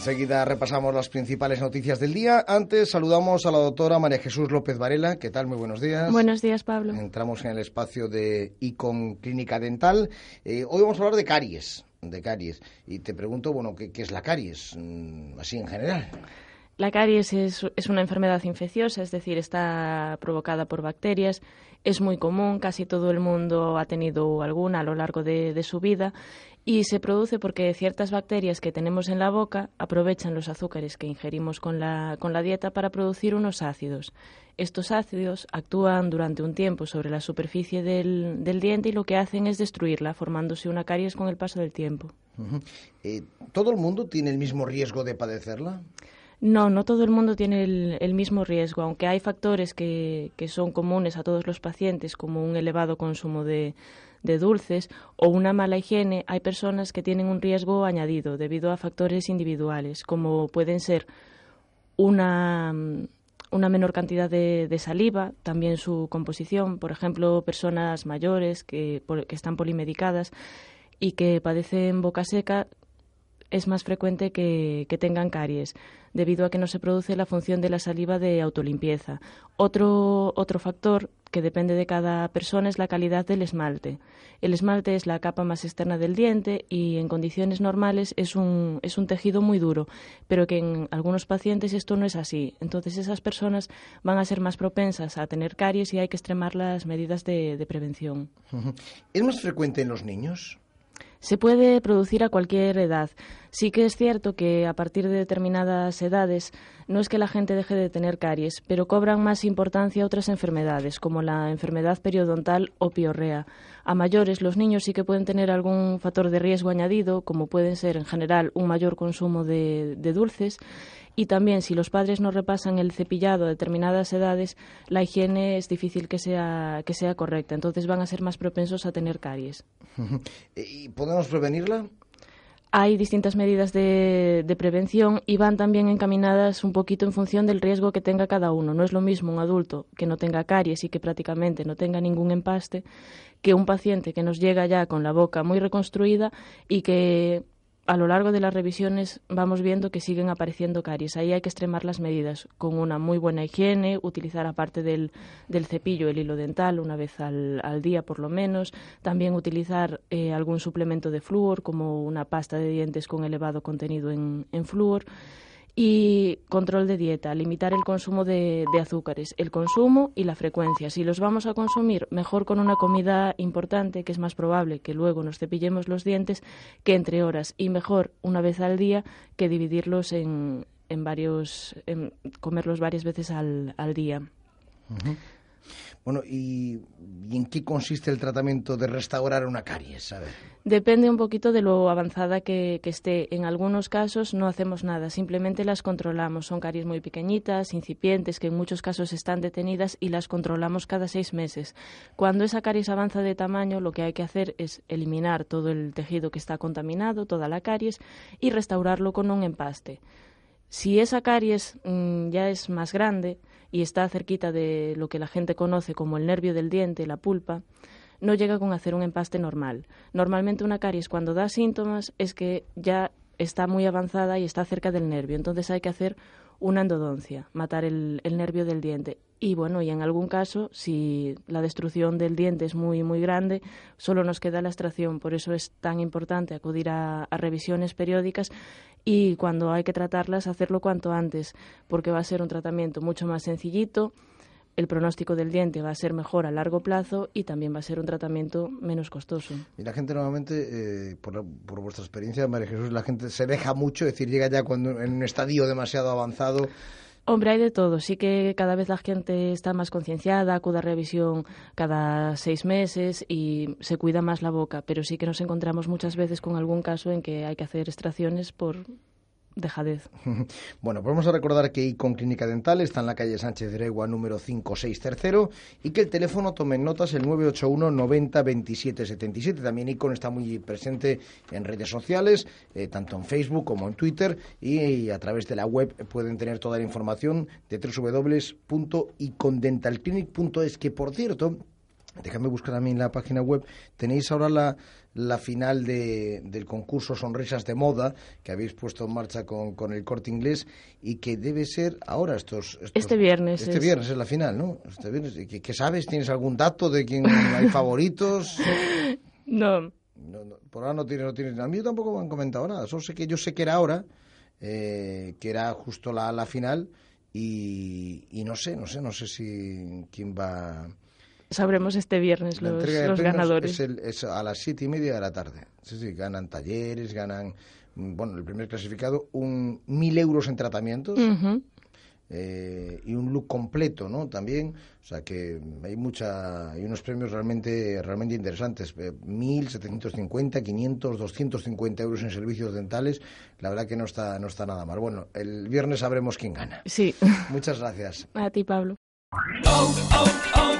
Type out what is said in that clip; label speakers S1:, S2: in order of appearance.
S1: Enseguida repasamos las principales noticias del día. Antes saludamos a la doctora María Jesús López Varela. ¿Qué tal? Muy buenos días.
S2: Buenos días, Pablo.
S1: Entramos en el espacio de Icon Clínica Dental. Eh, hoy vamos a hablar de caries, de caries. Y te pregunto, bueno, ¿qué, es la caries? Mm, así en general.
S2: La caries es, una enfermedad infecciosa, es decir, está provocada por bacterias. Es muy común, casi todo el mundo ha tenido alguna a lo largo de su vida y se produce porque ciertas bacterias que tenemos en la boca aprovechan los azúcares que ingerimos con la, con la dieta para producir unos ácidos. Estos ácidos actúan durante un tiempo sobre la superficie del, del diente y lo que hacen es destruirla, formándose una caries con el paso del tiempo.
S1: Eh, ¿Todo el mundo tiene el mismo riesgo de padecerla?
S2: No, no todo el mundo tiene el, el mismo riesgo, aunque hay factores que, que son comunes a todos los pacientes, como un elevado consumo de, dulces o una mala higiene, hay personas que tienen un riesgo añadido debido a factores individuales, como pueden ser una, menor cantidad de, de, saliva, también su composición, por ejemplo, personas mayores que, que están polimedicadas y que padecen boca seca, es más frecuente que, que, tengan caries, debido a que no se produce la función de la saliva de autolimpieza. Otro, otro factor que depende de cada persona es la calidad del esmalte. El esmalte es la capa más externa del diente y en condiciones normales es un, es un tejido muy duro, pero que en algunos pacientes esto no es así. Entonces esas personas van a ser más propensas a tener caries y hay que extremar las medidas de, de prevención.
S1: ¿Es más frecuente en los niños?
S2: Se puede producir a cualquier edad. Sí que es cierto que a partir de determinadas edades no es que la gente deje de tener caries, pero cobran más importancia otras enfermedades, como la enfermedad periodontal o piorrea. A mayores, los niños sí que pueden tener algún factor de riesgo añadido, como pueden ser en general un mayor consumo de, de dulces y también, si los padres no repasan el cepillado a determinadas edades, la higiene es difícil que sea, que sea correcta. Entonces van a ser más propensos a tener caries.
S1: ¿Y podemos prevenirla?
S2: Hay distintas medidas de, de, prevención y van también encaminadas un poquito en función del riesgo que tenga cada uno. No es lo mismo un adulto que no tenga caries y que prácticamente no tenga ningún empaste que un paciente que nos llega ya con la boca muy reconstruida y que a lo largo de las revisiones vamos viendo que siguen apareciendo caries. Ahí hay que extremar las medidas. Con una muy buena higiene, utilizar aparte del, cepillo el hilo dental una vez al, al día por lo menos, también utilizar eh, algún suplemento de flúor como una pasta de dientes con elevado contenido en, en flúor y control de dieta, limitar el consumo de, de, azúcares, el consumo y la frecuencia. Si los vamos a consumir, mejor con una comida importante, que es más probable que luego nos cepillemos los dientes, que entre horas, y mejor una vez al día que dividirlos en, en varios, en comerlos varias veces al, al día.
S1: Bueno, ¿y, ¿y, en qué consiste el tratamiento de restaurar una caries? A ver.
S2: Depende un poquito de lo avanzada que, esté. En algunos casos no hacemos nada, simplemente las controlamos. Son caries muy pequeñitas, incipientes, que en muchos casos están detenidas y las controlamos cada seis meses. Cuando esa caries avanza de tamaño, lo que hay que hacer es eliminar todo el tejido que está contaminado, toda la caries, y restaurarlo con un empaste. Si esa caries mmm, ya es más grande, y está cerquita de lo que la gente conoce como el nervio del diente, la pulpa, no llega con hacer un empaste normal. Normalmente una caries cuando da síntomas es que ya está muy avanzada y está cerca del nervio, entonces hay que hacer una endodoncia, matar el, nervio del diente. Y bueno, y en algún caso, si la destrucción del diente es muy, muy grande, solo nos queda la extracción. Por eso es tan importante acudir a, a revisiones periódicas y cuando hay que tratarlas, hacerlo cuanto antes, porque va a ser un tratamiento mucho más sencillito, el pronóstico del diente va a ser mejor a largo plazo y también va a ser un tratamiento menos costoso.
S1: Y la gente normalmente, eh, por, por, vuestra experiencia, María Jesús, la gente se deja mucho, es decir, llega ya cuando en un estadio demasiado avanzado.
S2: Hombre, hay de todo. Sí que cada vez la gente está más concienciada, acude a revisión cada seis meses y se cuida más la boca, pero sí que nos encontramos muchas veces con algún caso en que hay que hacer extracciones por, dejadez.
S1: Bueno, pues vamos a recordar que Icon Clínica Dental está en la calle Sánchez de Regua número 5630 y que el teléfono, tomen notas, el 981 90 27 77. También Icon está muy presente en redes sociales, eh, tanto en Facebook como en Twitter y, a través de la web pueden tener toda la información de www.icondentalclinic.es que por cierto, déjame buscar a mí en la página web, tenéis ahora la, la final de, del concurso Sonrisas de Moda que habéis puesto en marcha con, con el corte inglés y que debe ser ahora estos...
S2: este viernes.
S1: Este viernes es la final, ¿no? Este viernes. ¿Qué, sabes? ¿Tienes algún dato de quién hay favoritos?
S2: no.
S1: Por ahora no tienes, no tienes... A mí tampoco me han comentado nada. Solo sé que yo sé que era ahora, eh, que era justo la, la final y, y no sé, no sé, no sé si quién va
S2: Sabremos este viernes los, los ganadores.
S1: Es, a las siete y media de la tarde. Sí, sí, ganan talleres, ganan, mm, bueno, el primer clasificado, un mil euros en tratamientos. Eh, y un look completo, ¿no? También, o sea que hay mucha, hay unos premios realmente, realmente interesantes, eh, mil, setecientos cincuenta, quinientos, doscientos cincuenta euros en servicios dentales, la verdad que no está, no está nada mal. Bueno, el viernes sabremos quién gana.
S2: Sí.
S1: Muchas gracias.
S2: A ti, Pablo.
S3: Oh, oh, oh.